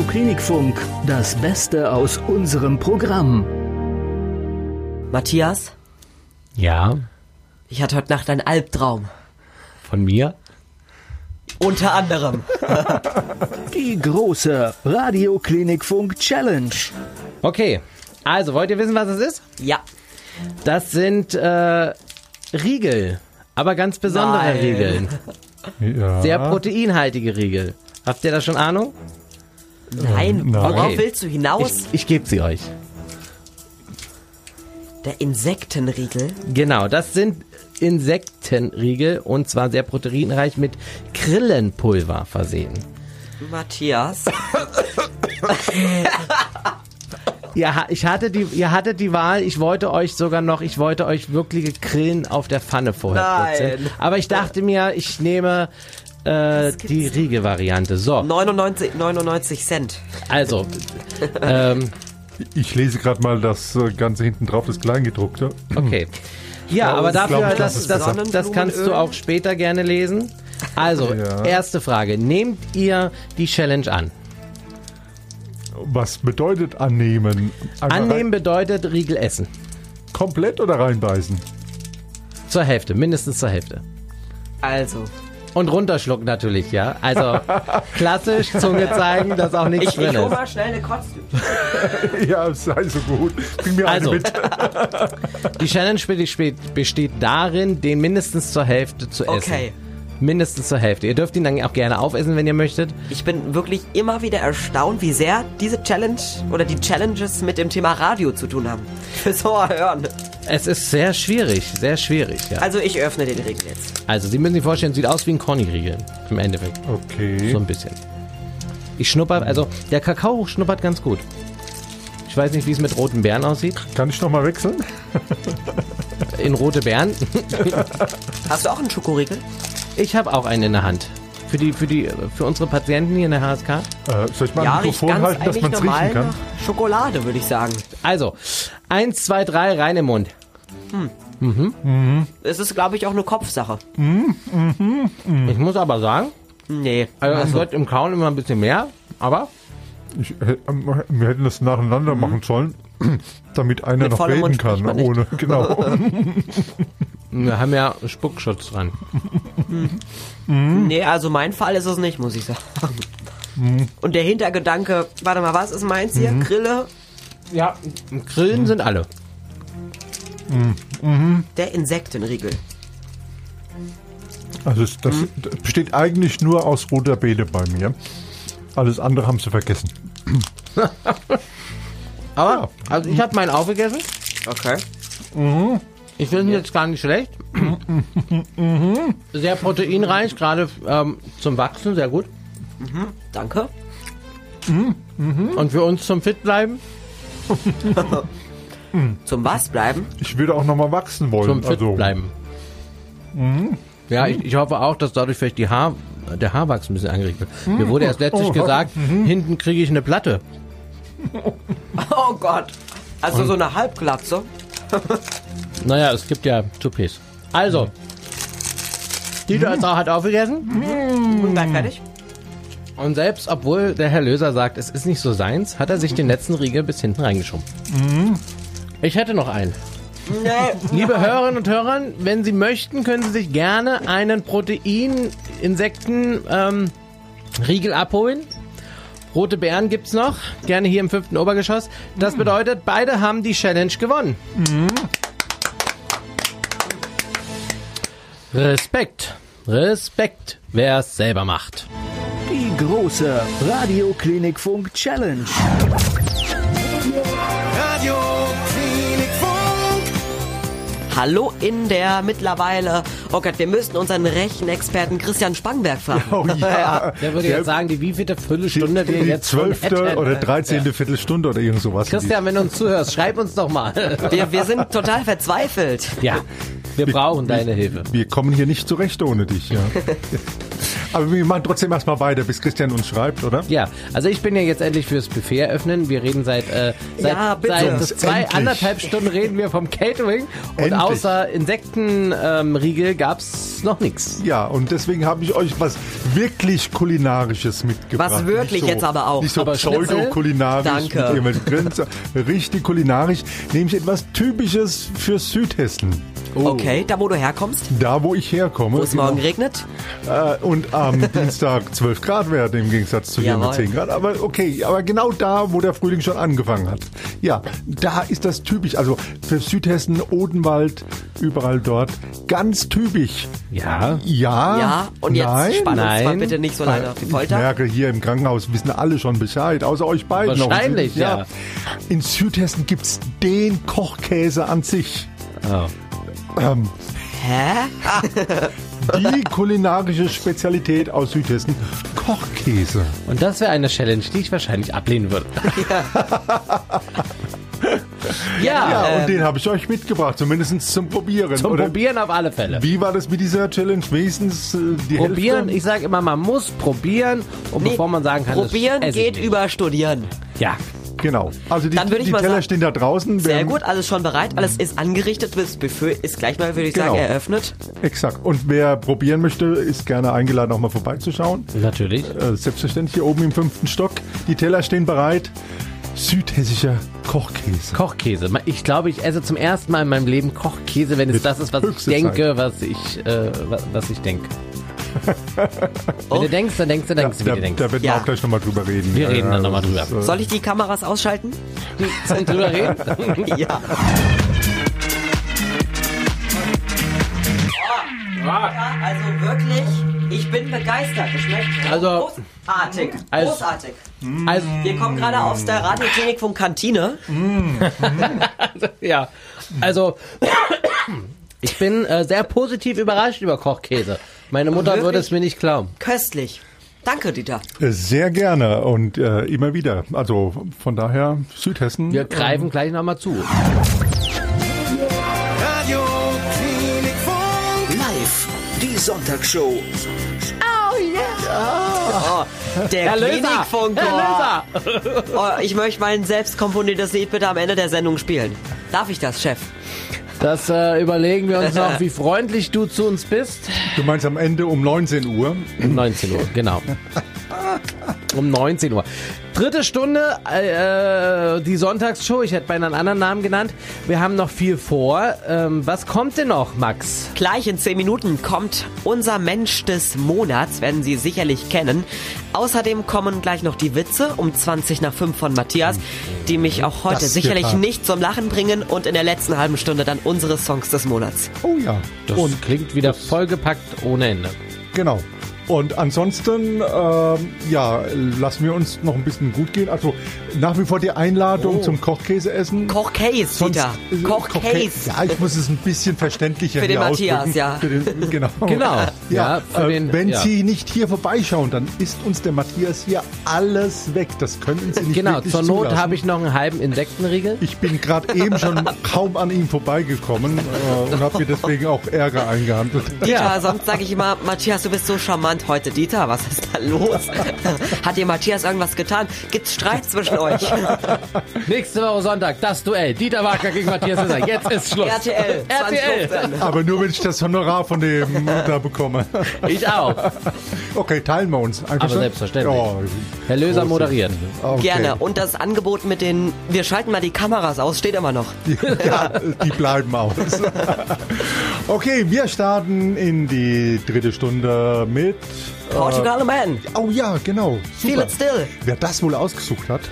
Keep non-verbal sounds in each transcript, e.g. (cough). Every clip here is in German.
Radio Klinikfunk, das Beste aus unserem Programm. Matthias, Ja, ich hatte heute Nacht einen Albtraum. von mir. Unter anderem. (laughs) Die große Radio Klinikfunk Challenge. Okay, also wollt ihr wissen, was es ist? Ja. Das sind äh, Riegel, aber ganz besondere Nein. Riegel. (laughs) Ja. Sehr proteinhaltige Riegel. Habt ihr da schon Ahnung? Nein, Nein. worauf Okay. willst du hinaus? Ich, ich gebe sie euch. Der Insektenriegel. Genau, das sind Insektenriegel und zwar sehr proteinreich mit Krillenpulver versehen. Matthias. (laughs) Ihr, ha- ich hatte die, ihr hattet die Wahl, ich wollte euch sogar noch, ich wollte euch wirkliche Krillen auf der Pfanne vorher Nein. putzen. Aber ich dachte mir, ich nehme äh, die Riegel-Variante. So, 99, 99 Cent. also, ähm, Ich lese gerade mal das äh, Ganze hinten drauf, das Kleingedruckte. okay. (clears throat) Ja, aber dafür, glaube, das, das ist das, das kannst du auch später gerne lesen. Also, (laughs) Ja. erste Frage. Nehmt ihr die Challenge an? Was bedeutet annehmen? Einfach Annehmen bedeutet Riegel essen. Komplett oder reinbeißen? Zur Hälfte, mindestens zur Hälfte. Also, Und runterschlucken natürlich, ja. Also (laughs) klassisch Zunge zeigen, dass auch nichts ich, ich drin hol ist. mal schnell eine Kotztüte. (laughs) ja, sei so gut. Bring mir Also. eine mit. Die Challenge besteht, besteht darin, den mindestens zur Hälfte zu essen. Okay. Mindestens zur Hälfte. Ihr dürft ihn dann auch gerne aufessen, wenn ihr möchtet. Ich bin wirklich immer wieder erstaunt, wie sehr diese Challenge oder die Challenges mit dem Thema Radio zu tun haben. (laughs) Fürs Ohr hören. Es ist sehr schwierig, sehr schwierig, ja. Also ich öffne den Riegel jetzt. Also, Sie müssen sich vorstellen, sieht aus wie ein Corny-Riegel. Im Endeffekt. Okay. So ein bisschen. Ich schnupper, also der Kakao schnuppert ganz gut. Ich weiß nicht, wie es mit roten Beeren aussieht. Kann ich noch mal wechseln? In rote Beeren. (laughs) Hast du auch einen Schokoriegel? Ich habe auch einen in der Hand. Für die, für die, für unsere Patienten hier in der HSK. Äh, soll ich mal Ja, ein Mikrofon ganz halten, dass eigentlich man es riechen kann? Schokolade, würde ich sagen. Also, eins, zwei, drei, rein im Mund. Es ist, glaube ich, auch eine Kopfsache. Ich muss aber sagen, Nee. also es wird im Kauen immer ein bisschen mehr, aber Ich, äh, wir hätten das nacheinander machen sollen, (clears throat) damit einer Mhm. Mit noch reden Mund kann. Ohne, genau. (laughs) (laughs) wir haben ja Spuckschutz dran. Nee, also mein Fall ist es nicht, muss ich sagen. Und der Hintergedanke, warte mal, was ist meins hier? Grille, Ja, Grillen sind alle. der Insektenriegel. Also es- das, Mhm. besteht eigentlich nur aus roter Beete bei mir. Alles andere haben sie vergessen. (laughs) Aber, also ich habe meinen aufgegessen. Okay. Ich finde ihn jetzt gar nicht schlecht. Sehr proteinreich, gerade ähm, zum Wachsen, sehr gut. Danke. Und für uns zum Fit bleiben, (laughs) Zum was bleiben? Ich würde auch noch mal wachsen wollen. zum Fit also, bleiben. Ja, ich, ich hoffe auch, dass dadurch vielleicht die Haar, der Haarwachs ein bisschen angeregt wird. Mir wurde erst letztlich Oh, gesagt, hinten kriege ich eine Platte. (laughs) Oh Gott. Also so eine Halbglatze. (laughs) Naja, es gibt ja Toupets. Also, Dieter ist auch hat aufgegessen. Und gleich fertig? Und selbst, obwohl der Herr Löser sagt, es ist nicht so seins, hat er sich den letzten Riegel bis hinten reingeschoben. Ich hätte noch einen. Nee. Liebe Hörerinnen und Hörer, wenn Sie möchten, können Sie sich gerne einen Protein-Insekten-Riegel abholen. Rote Beeren gibt's noch, gerne hier im fünften Obergeschoss. Das bedeutet, beide haben die Challenge gewonnen. Respekt, Respekt, wer es selber macht. Die große Radio Klinikfunk Challenge. Hallo in der mittlerweile. Oh Gott, wir müssten unseren Rechenexperten Christian Spangberg fragen. Oh (laughs) ja. Der würde jetzt sagen, die wievielte Viertelstunde wir die jetzt zwölfte oder dreizehnte Viertelstunde oder irgend sowas. Christian, wenn du uns zuhörst, schreib uns doch mal. Wir, wir sind total verzweifelt. Ja, Wir brauchen deine Hilfe. Wir kommen hier nicht zurecht ohne dich, ja. (laughs) (laughs) Aber wir machen trotzdem erstmal weiter, bis Christian uns schreibt, oder? Ja, also ich bin ja jetzt endlich fürs Buffet eröffnen. Wir reden seit, äh, seit, Ja, bitte. seit zwei, Endlich. anderthalb Stunden reden wir vom Catering und Endlich. außer Insektenriegel ähm, Riegel gab's noch nichts. Ja, und deswegen habe ich euch was wirklich Kulinarisches mitgebracht. Was wirklich Nicht jetzt aber auch. Nicht so pseudo-kulinarisch. Danke. Richtig kulinarisch. Nämlich etwas Typisches für Südhessen. Okay, da wo du herkommst, Da, wo ich herkomme. wo es morgen regnet. Äh, und am (laughs) Dienstag 12 Grad werden im Gegensatz zu hier mit Jawohl. 10 Grad. Aber okay, aber genau da, wo der Frühling schon angefangen hat. Ja, da ist das typisch. Also für Südhessen, Odenwald, überall dort. Ganz typisch. Ja. Ja. Ja, und jetzt nein. spann uns mal Nein. bitte nicht so lange auf die Ich Folter. merke, hier im Krankenhaus wissen alle schon Bescheid, außer euch beiden. Wahrscheinlich, offensichtlich. ja. In Südhessen gibt's den Kochkäse an sich. Oh. Ähm, Hä? (laughs) die kulinarische Spezialität aus Südhessen, Kochkäse. Und das wäre eine Challenge, die ich wahrscheinlich ablehnen würde. ja, (laughs) Ja, ähm, und den habe ich euch mitgebracht, zumindest zum Probieren. zum oder? Probieren auf alle Fälle. Wie war das mit dieser Challenge? Wenigstens äh, die Probieren, Hälfte? ich sage immer, man muss probieren, und Nee, bevor man sagen kann, Probieren geht über Studieren. Ja, Genau. Also die, Dann würde ich die mal Teller sagen- stehen da draußen. Sehr gut, alles schon bereit, alles ist angerichtet, das Buffet ist gleich mal, würde ich Genau. sagen, eröffnet. Exakt. Und wer probieren möchte, ist gerne eingeladen, auch mal vorbeizuschauen. natürlich. Äh, selbstverständlich hier oben im fünften Stock. Die Teller stehen bereit. Südhessischer Kochkäse. Kochkäse. Ich glaube, ich esse zum ersten Mal in meinem Leben Kochkäse, wenn es Wird das ist, was ich denke, was ich, äh, was, was ich denke. Wenn du denkst, dann denkst du, Ja, denkst du, wie da, du denkst. da werden Ja. wir auch gleich nochmal drüber reden. Wir reden dann noch mal das drüber. ist, äh, Soll ich die Kameras ausschalten? (laughs) Zum drüber reden? (laughs) ja. Also wirklich, ich bin begeistert. Es schmeckt Also- großartig. Großartig. Also, Wir kommen gerade aus der Radioklinik von Kantine. (laughs) ja. Also, (coughs) ich bin äh, sehr positiv überrascht über Kochkäse. Meine Mutter Wirklich? würde es mir nicht glauben. Köstlich. Danke, Dieter. äh, Sehr gerne und äh, immer wieder. Also von daher Südhessen. Wir greifen gleich nochmal zu. Radio Klinikfunk. Live, die Sonntagsshow. Der Herr! Klinikfunk. Herr Oh, oh, ich möchte mein selbst komponiertes Lied bitte am Ende der Sendung spielen. Darf ich das, Chef? Das äh, überlegen wir uns noch, wie freundlich du zu uns bist. Du meinst am Ende um 19 Uhr. Um 19 Uhr, genau. (laughs) Um 19 Uhr. Dritte Stunde, äh, äh, die Sonntagsshow. Ich hätte beinahe einen anderen Namen genannt. Wir haben noch viel vor. Ähm, was kommt denn noch, Max? Gleich in 10 Minuten kommt unser Mensch des Monats, werden Sie sicherlich kennen. Außerdem kommen gleich noch die Witze um 20 nach 5 von Matthias, die mich auch heute Das sicherlich nicht zum Lachen bringen und in der letzten halben Stunde dann unsere Songs des Monats. Oh ja. Das und klingt wieder vollgepackt ohne Ende. genau. Und ansonsten, ähm, ja, lassen wir uns noch ein bisschen gut gehen. Also nach wie vor die Einladung Oh. zum Kochkäse essen. Kochcase, Sonst- Dieter. äh, Kochcase. Ja, ich muss es ein bisschen verständlicher Für den Matthias, ja. Für den, genau. (laughs) Genau. Ja, für äh, den- wenn ja. Sie nicht hier vorbeischauen, dann ist uns der Matthias hier alles weg. Das können Sie nicht Genau, zur Not habe ich noch einen halben Insektenriegel. Ich bin gerade eben schon kaum an ihm vorbeigekommen äh, und habe mir deswegen auch Ärger eingehandelt. Ja. sonst sage ich immer, Matthias, du bist so charmant heute. Dieter, was ist da los? (laughs) Hat dir Matthias irgendwas getan? Gibt's Streit zwischen euch? (laughs) Nächste Woche Sonntag, das Duell. Dieter Wagner gegen Matthias Nisser. Jetzt ist Schluss. RTL, RTL. 2015. Aber nur, wenn ich das Honorar von dem (laughs) da bekomme. Ich auch. Okay, teilen wir uns. Einfach Aber schon? selbstverständlich. Ja, Herr Löser große- moderiert. Okay. Gerne. Und das Angebot mit den, wir schalten mal die Kameras aus, steht immer noch. Ja, die bleiben aus. Okay, wir starten in die dritte Stunde mit. Portugal Man. Oh ja, genau. Feel Super. it still. Wer das wohl ausgesucht hat?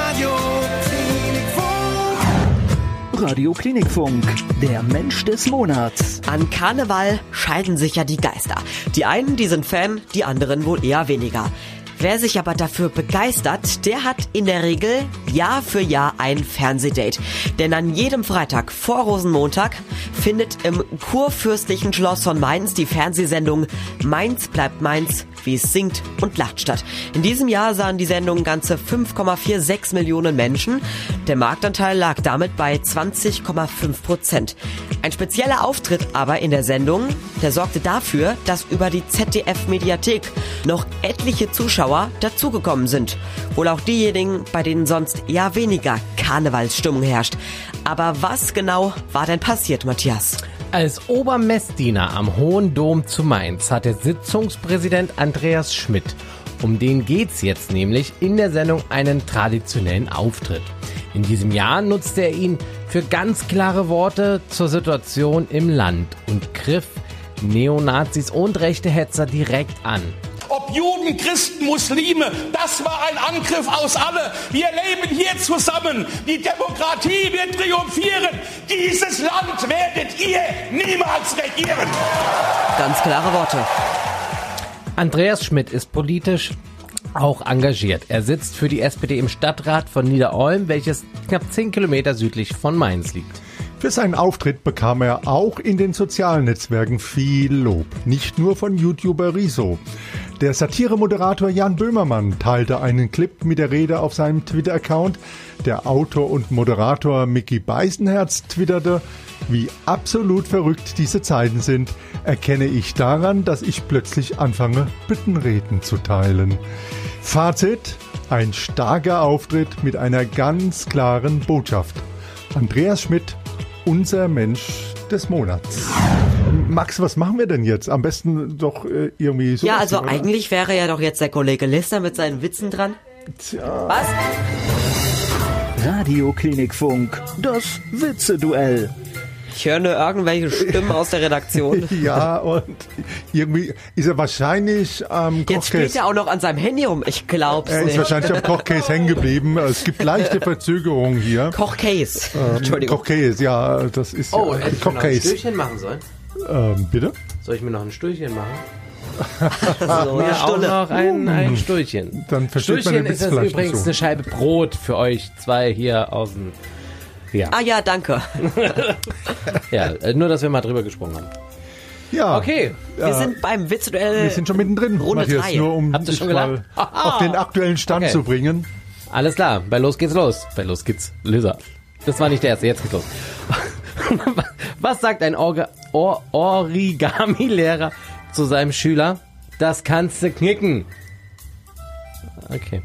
Radio Klinikfunk. Radio Klinikfunk, der Mensch des Monats. An Karneval scheiden sich ja die Geister. Die einen, die sind Fan, die anderen wohl eher weniger. Wer sich aber dafür begeistert, der hat in der Regel Jahr für Jahr ein Fernsehdate. Denn an jedem Freitag vor Rosenmontag findet im kurfürstlichen Schloss von Mainz die Fernsehsendung Mainz bleibt Mainz, wie es singt und lacht statt. In diesem Jahr sahen die Sendung ganze 5,46 Millionen Menschen. Der Marktanteil lag damit bei 20,5 Prozent. Ein spezieller Auftritt aber in der Sendung, der sorgte dafür, dass über die ZDF-Mediathek noch etliche Zuschauer dazugekommen sind. Wohl auch diejenigen, bei denen sonst ja weniger Karnevalsstimmung herrscht. Aber was genau war denn passiert, Matthias? Als Obermessdiener am Hohen Dom zu Mainz hat der Sitzungspräsident Andreas Schmidt, um den geht's jetzt nämlich, in der Sendung einen traditionellen Auftritt. In diesem Jahr nutzte er ihn für ganz klare Worte zur Situation im Land und griff Neonazis und rechte Hetzer direkt an. Ob Juden, Christen, Muslime, das war ein Angriff aus alle. Wir leben hier zusammen. Die Demokratie wird triumphieren. Dieses Land werdet ihr niemals regieren. Ganz klare Worte. Andreas Schmidt ist politisch auch engagiert. Er sitzt für die SPD im Stadtrat von Niederolm, welches knapp 10 Kilometer südlich von Mainz liegt. Für seinen Auftritt bekam er auch in den sozialen Netzwerken viel Lob. Nicht nur von YouTuber Riso. Der Satire-Moderator Jan Böhmermann teilte einen Clip mit der Rede auf seinem Twitter-Account. Der Autor und Moderator Mickey Beisenherz twitterte, wie absolut verrückt diese Zeiten sind, erkenne ich daran, dass ich plötzlich anfange, Bittenreden zu teilen. Fazit, ein starker Auftritt mit einer ganz klaren Botschaft. Andreas Schmidt, unser Mensch des Monats. Max, was machen wir denn jetzt? Am besten doch äh, irgendwie so. Ja, also eigentlich wäre ja doch jetzt der Kollege Lister mit seinen Witzen dran. Was? Radioklinikfunk, das Witzeduell. Ich höre nur irgendwelche Stimmen aus der Redaktion. (laughs) Ja, und irgendwie ist er wahrscheinlich am Jetzt spielt er auch noch an seinem Handy rum. Ich glaub's Er ist nicht. wahrscheinlich am Kochcase hängen geblieben. Es gibt leichte Verzögerungen hier. Kochcase. Entschuldigung. Kochcase, ja, das ist Oh, ja, hätte ich mir noch ein Kochcase. Stühlchen machen sollen? Ähm, bitte? Soll ich mir noch ein Stühlchen machen? (laughs) So, eine Ja, auch Stunde. noch ein, ein Stühlchen. Dann versteht man Stühlchen den ist das übrigens nicht so. eine Scheibe Brot für euch zwei hier aus dem... Ja, Ah ja, danke. (laughs) ja äh, nur, dass wir mal drüber gesprungen haben. Ja. Okay, Wir sind beim Witzeduell. Wir sind schon mittendrin, Runde Matthias, drei. nur um Habt ihr dich schon mal auf den (laughs) aktuellen Stand Okay. zu bringen. alles klar. Bei Los geht's los. Bei Los geht's Löser. Das war nicht der erste, jetzt geht's los. (laughs) Was sagt ein Orga Or Origami-Lehrer zu seinem Schüler? Das kannst du knicken. Okay.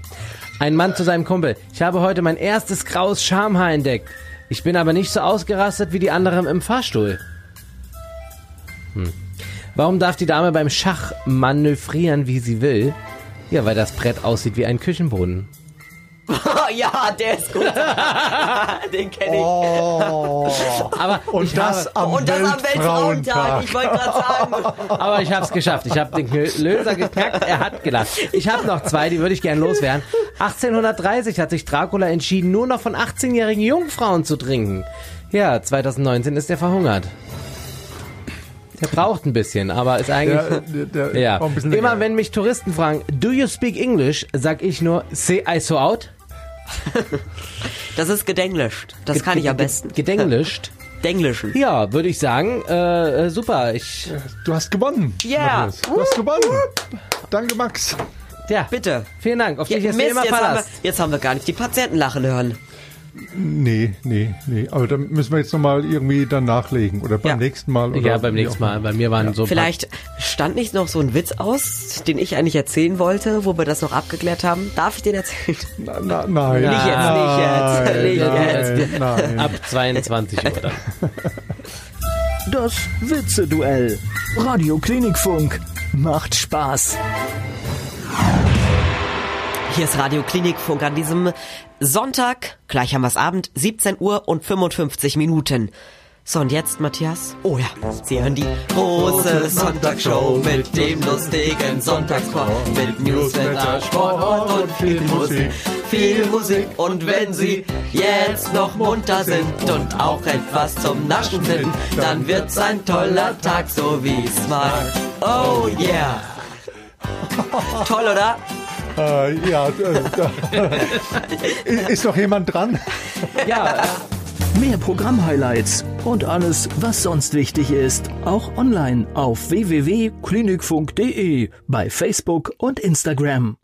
Ein Mann zu seinem Kumpel. Ich habe heute mein erstes graues Schamhaar entdeckt. Ich bin aber nicht so ausgerastet wie die anderen im Fahrstuhl. Hm. Warum darf die Dame beim Schach manövrieren, wie sie will? Ja, weil das Brett aussieht wie ein Küchenboden. (laughs) ja, der ist gut. (laughs) Den kenne ich. Aber Und ich das habe, am Und das am Weltfrauentag. Ich wollte gerade sagen. (laughs) aber ich habe es geschafft. Ich habe den Löser geknackt. Er hat gelacht. Ich habe noch zwei, die würde ich gern loswerden. 1830 hat sich Dracula entschieden, nur noch von 18-jährigen Jungfrauen zu trinken. Ja, 2019 ist er verhungert. Der braucht ein bisschen, aber ist eigentlich. Der, der, der Ja, auch ein bisschen immer wenn mich Touristen fragen, do you speak English, sag ich nur, say I so out. (laughs) Das ist gedenglischt. Das kann ich am besten. Gedenglischt. (laughs) Denglischen. Ja, würde ich sagen, äh, super. Ich, Du hast gewonnen. Ja. Matthias. Du hast gewonnen. Danke, Max. ja, Bitte. vielen Dank. Auf Ja, dich ist Mist, immer jetzt, haben wir, jetzt haben wir gar nicht die Patienten lachen hören. Nee, nee, nee. Aber dann müssen wir jetzt nochmal irgendwie dann nachlegen. Oder beim Ja. nächsten Mal. Oder Ja, beim nächsten Mal. Bei mir waren so. ein paar- Vielleicht stand nicht noch so ein Witz aus, den ich eigentlich erzählen wollte, wo wir das noch abgeklärt haben. Darf ich den erzählen? Na, na, nein. Nicht jetzt, nicht jetzt, nicht nein, jetzt. Nein. (laughs) Ab 22 Uhr dann. Das Witzeduell. Radioklinikfunk. Macht Spaß. Hier ist Radio Klinikfunk an diesem Sonntag, gleich haben wir's Abend, 17 Uhr und 55 Minuten. So, und jetzt, Matthias? Oh ja, Sie hören die große Sonntagsshow mit dem lustigen Sonntagschor, mit Newsletter, Sport und viel Musik. Viel Musik und wenn Sie jetzt noch munter sind und auch etwas zum Naschen finden, dann wird's ein toller Tag, so wie's mag. Oh yeah! (laughs) Toll, oder? Äh, ja, äh, (laughs) ist noch jemand dran? Ja, Mehr Programmhighlights und alles, was sonst wichtig ist, auch online auf www.klinikfunk.de, bei Facebook und Instagram.